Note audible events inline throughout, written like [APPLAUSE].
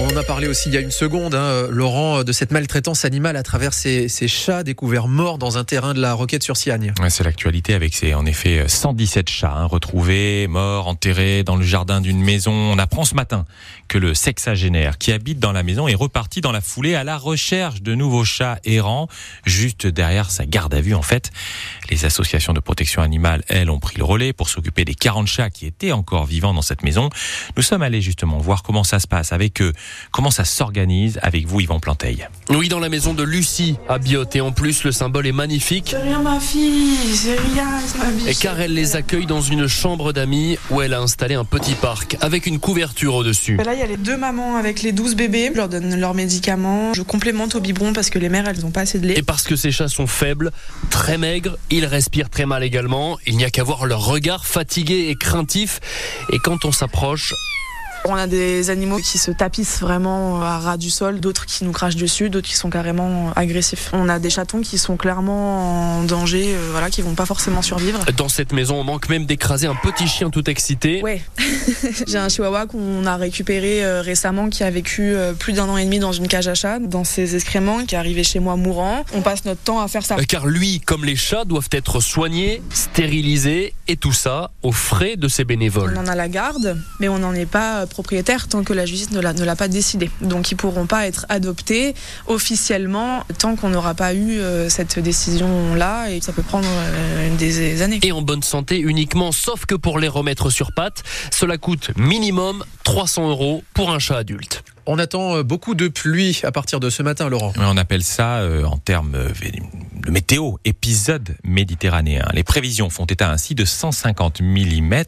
on a parlé aussi il y a une seconde, hein, Laurent, de cette maltraitance animale à travers ces, chats découverts morts dans un terrain de la Roquette sur Siagne. c'est l'actualité avec ces, en effet, 117 chats hein, retrouvés, morts, enterrés dans le jardin d'une maison. On apprend ce matin que le sexagénaire qui habite dans la maison est reparti dans la foulée à la recherche de nouveaux chats errants, juste derrière sa garde à vue. En fait, les associations de protection animale, elles, ont pris le relais pour s'occuper des 40 chats qui étaient encore vivants dans cette maison. Nous sommes allés justement voir comment ça se passe avec eux Comment ça s'organise avec vous, Yvan Planteil Oui, dans la maison de Lucie, à Biote. Et en plus, le symbole est magnifique. C'est rien, ma fille, c'est rien, ma Et car elle les accueille dans une chambre d'amis où elle a installé un petit parc avec une couverture au-dessus. Là, il y a les deux mamans avec les 12 bébés. Je leur donne leurs médicaments. Je complémente au biberon parce que les mères, elles n'ont pas assez de lait. Et parce que ces chats sont faibles, très maigres, ils respirent très mal également. Il n'y a qu'à voir leur regard fatigué et craintif. Et quand on s'approche, on a des animaux qui se tapissent vraiment à ras du sol, d'autres qui nous crachent dessus, d'autres qui sont carrément agressifs. On a des chatons qui sont clairement en danger, euh, voilà, qui vont pas forcément survivre. Dans cette maison, on manque même d'écraser un petit chien tout excité. Ouais, [LAUGHS] j'ai un chihuahua qu'on a récupéré euh, récemment qui a vécu euh, plus d'un an et demi dans une cage à chat, dans ses excréments, qui est arrivé chez moi mourant. On passe notre temps à faire ça. Car lui, comme les chats, doivent être soignés, stérilisés et tout ça aux frais de ses bénévoles. On en a la garde, mais on n'en est pas propriétaires tant que la justice ne l'a pas décidé. Donc ils pourront pas être adoptés officiellement tant qu'on n'aura pas eu euh, cette décision-là et ça peut prendre euh, des années. Et en bonne santé uniquement, sauf que pour les remettre sur pattes, cela coûte minimum 300 euros pour un chat adulte. On attend euh, beaucoup de pluie à partir de ce matin, Laurent. On appelle ça, en termes de météo, épisode méditerranéen. Les prévisions font état ainsi de 150 mm,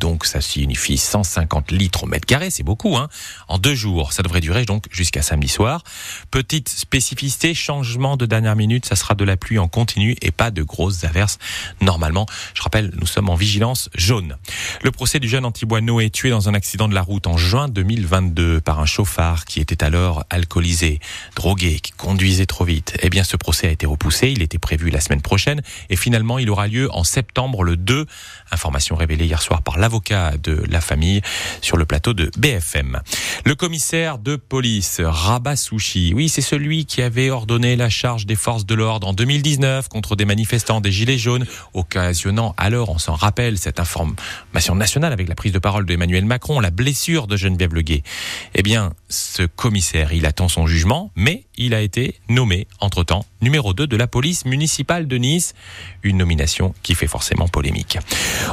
donc ça signifie 150 litres au mètre carré, c'est beaucoup. Hein en deux jours, ça devrait durer donc jusqu'à samedi soir. Petite spécificité, changement de dernière minute, ça sera de la pluie en continu et pas de grosses averses. Normalement, je rappelle, nous sommes en vigilance jaune. Le procès du jeune Antibois Noé tué dans un accident de la route en juin 2022 par un chauffard qui était alors alcoolisé, drogué, qui conduisait trop vite. Eh bien, ce procès a été repoussé il était prévu la semaine prochaine et finalement il aura lieu en septembre le 2. Information révélée hier soir par l'avocat de la famille sur le plateau de BFM. Le commissaire de police Rabat Souchi, oui c'est celui qui avait ordonné la charge des forces de l'ordre en 2019 contre des manifestants des Gilets jaunes, occasionnant alors, on s'en rappelle, cette information nationale avec la prise de parole d'Emmanuel Macron, la blessure de Geneviève Leguet. Eh bien, ce commissaire, il attend son jugement, mais il a été nommé entre-temps numéro 2 de la police municipale de Nice. Une nomination qui fait forcément polémique.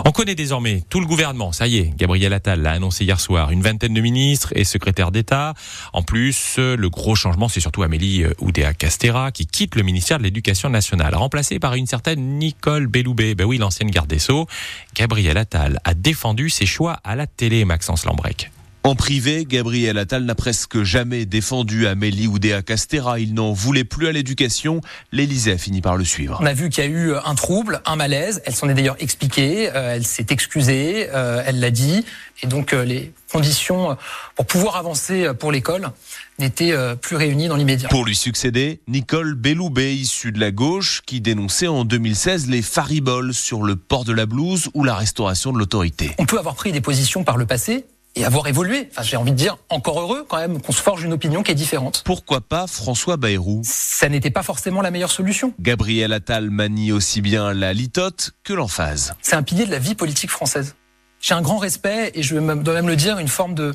On connaît désormais tout le gouvernement. Ça y est, Gabriel Attal l'a annoncé hier soir. Une vingtaine de ministres et secrétaires d'État. En plus, le gros changement, c'est surtout Amélie euh, Oudéa Castera qui quitte le ministère de l'Éducation nationale, remplacée par une certaine Nicole Belloubet. Ben oui, l'ancienne garde des Sceaux. Gabriel Attal a défendu ses choix à la télé, Maxence Lambrec. En privé, Gabriel Attal n'a presque jamais défendu Amélie Oudéa Castera. Il n'en voulait plus à l'éducation. L'Élysée a fini par le suivre. On a vu qu'il y a eu un trouble, un malaise. Elle s'en est d'ailleurs expliquée. Euh, elle s'est excusée. Euh, elle l'a dit. Et donc, euh, les conditions pour pouvoir avancer pour l'école n'étaient plus réunies dans l'immédiat. Pour lui succéder, Nicole Belloubet, issue de la gauche, qui dénonçait en 2016 les fariboles sur le port de la blouse ou la restauration de l'autorité. On peut avoir pris des positions par le passé et avoir évolué. Enfin, j'ai envie de dire encore heureux quand même qu'on se forge une opinion qui est différente. Pourquoi pas François Bayrou? Ça n'était pas forcément la meilleure solution. Gabriel Attal manie aussi bien la litote que l'emphase. C'est un pilier de la vie politique française. J'ai un grand respect et je dois même le dire, une forme de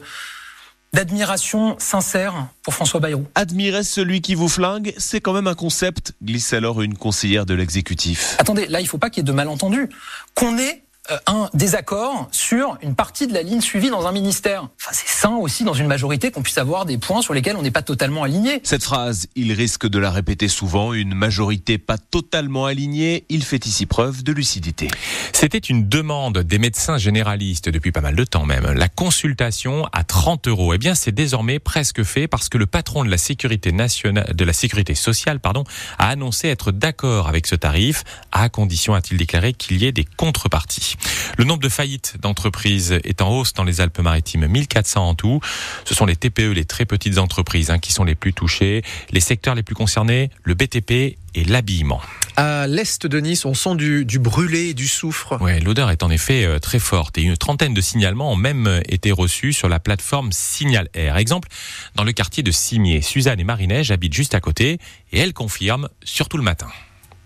d'admiration sincère pour François Bayrou. Admirer celui qui vous flingue, c'est quand même un concept, glisse alors une conseillère de l'exécutif. Attendez, là il faut pas qu'il y ait de malentendus. Qu'on ait un désaccord sur une partie de la ligne suivie dans un ministère. Enfin, c'est sain aussi dans une majorité qu'on puisse avoir des points sur lesquels on n'est pas totalement aligné. Cette phrase, il risque de la répéter souvent, une majorité pas totalement alignée, il fait ici preuve de lucidité. C'était une demande des médecins généralistes depuis pas mal de temps même. La consultation à 30 euros. Eh bien, c'est désormais presque fait parce que le patron de la sécurité nationale, de la sécurité sociale, pardon, a annoncé être d'accord avec ce tarif, à condition, a-t-il déclaré, qu'il y ait des contreparties. Le nombre de faillites d'entreprises est en hausse dans les Alpes-Maritimes, 1400 en tout. Ce sont les TPE, les très petites entreprises, hein, qui sont les plus touchées. Les secteurs les plus concernés, le BTP et l'habillement. À l'est de Nice, on sent du, du brûlé et du soufre. Ouais, l'odeur est en effet euh, très forte et une trentaine de signalements ont même euh, été reçus sur la plateforme Signal Air. Exemple, dans le quartier de Cimier, Suzanne et Marinège habitent juste à côté et elles confirment, surtout le matin.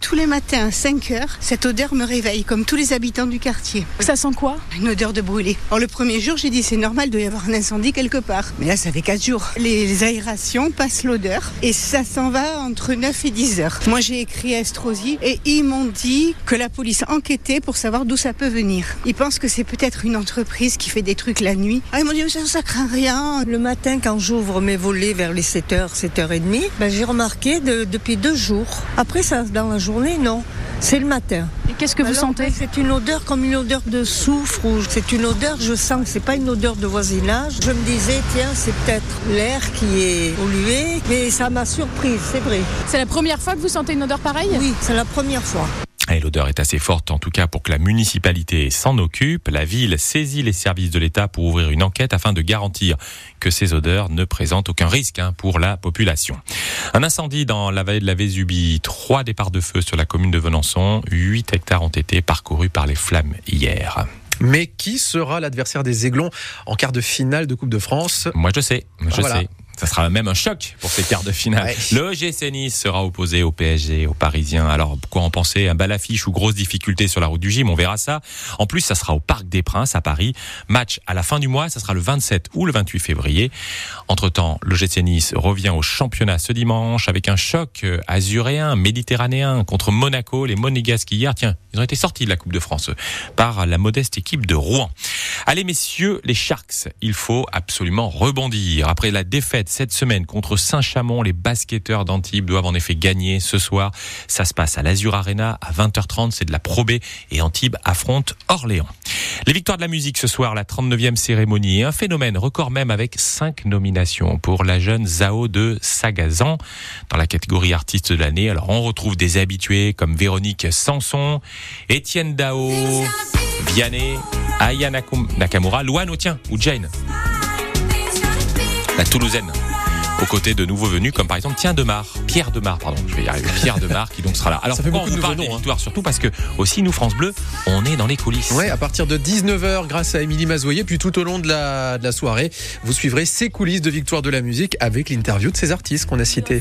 Tous les matins à 5 heures, cette odeur me réveille, comme tous les habitants du quartier. Ça sent quoi? Une odeur de brûlé. Alors le premier jour, j'ai dit c'est normal, il doit y avoir un incendie quelque part. Mais là, ça fait 4 jours. Les aérations passent l'odeur et ça s'en va entre 9 et 10 heures. Moi, j'ai écrit à Estrosi et ils m'ont dit que la police enquêtait pour savoir d'où ça peut venir. Ils pensent que c'est peut-être une entreprise qui fait des trucs la nuit. Ah, ils m'ont dit mais ça, ça craint rien. Le matin, quand j'ouvre mes volets vers les 7h, 7h30, ben, j'ai remarqué de- depuis deux jours. Après, ça, dans la journée, non. C'est le matin. Et qu'est-ce que vous Alors, sentez C'est une odeur comme une odeur de soufre ou c'est une odeur, je sens que c'est pas une odeur de voisinage. Je me disais, tiens, c'est peut-être l'air qui est pollué, mais ça m'a surprise, c'est vrai. C'est la première fois que vous sentez une odeur pareille? Oui, c'est la première fois. Et l'odeur est assez forte, en tout cas pour que la municipalité s'en occupe. La ville saisit les services de l'État pour ouvrir une enquête afin de garantir que ces odeurs ne présentent aucun risque hein, pour la population. Un incendie dans la vallée de la Vésubie, trois départs de feu sur la commune de Venançon, 8 hectares ont été parcourus par les flammes hier. Mais qui sera l'adversaire des Aiglons en quart de finale de Coupe de France? Moi je sais, je Voilà. sais. Ça sera même un choc pour ces quarts de finale. Ouais. Le GC Nice sera opposé au PSG, aux Parisiens. Alors, quoi en penser? Un bal affiche ou grosse difficulté sur la route du gym? On verra ça. En plus, ça sera au Parc des Princes à Paris. Match à la fin du mois, ça sera le 27 ou le 28 février. Entre-temps, le GC Nice revient au championnat ce dimanche avec un choc euh, azuréen, méditerranéen contre Monaco. Les Monégasques hier, tiens, ils ont été sortis de la Coupe de France par la modeste équipe de Rouen. Allez messieurs, les Sharks, il faut absolument rebondir. Après la défaite cette semaine contre Saint-Chamond, les basketteurs d'Antibes doivent en effet gagner ce soir. Ça se passe à l'Azur Arena à 20h30, c'est de la Pro B et Antibes affronte Orléans. Les victoires de la musique ce soir, la 39e cérémonie et un phénomène record même avec cinq nominations pour la jeune Zao de Sagazan dans la catégorie artiste de l'année. Alors on retrouve des habitués comme Véronique Sanson, Étienne Dao, Vianney, Aya Nakamura, Luan, oh tiens, ou Jane, la Toulousaine. Aux côtés de nouveaux venus, comme par exemple Tiens Demar, Pierre Demar, pardon, je vais y arriver, Pierre Demar qui donc sera là. Alors Ça fait pourquoi beaucoup on de vous parle nouveaux des hein. victoires Surtout parce que aussi nous France Bleu, on est dans les coulisses. Ouais, à partir de 19h, grâce à Émilie Mazoyer, puis tout au long de la, de la soirée, vous suivrez ces coulisses de victoire de la musique avec l'interview de ces artistes qu'on a cités.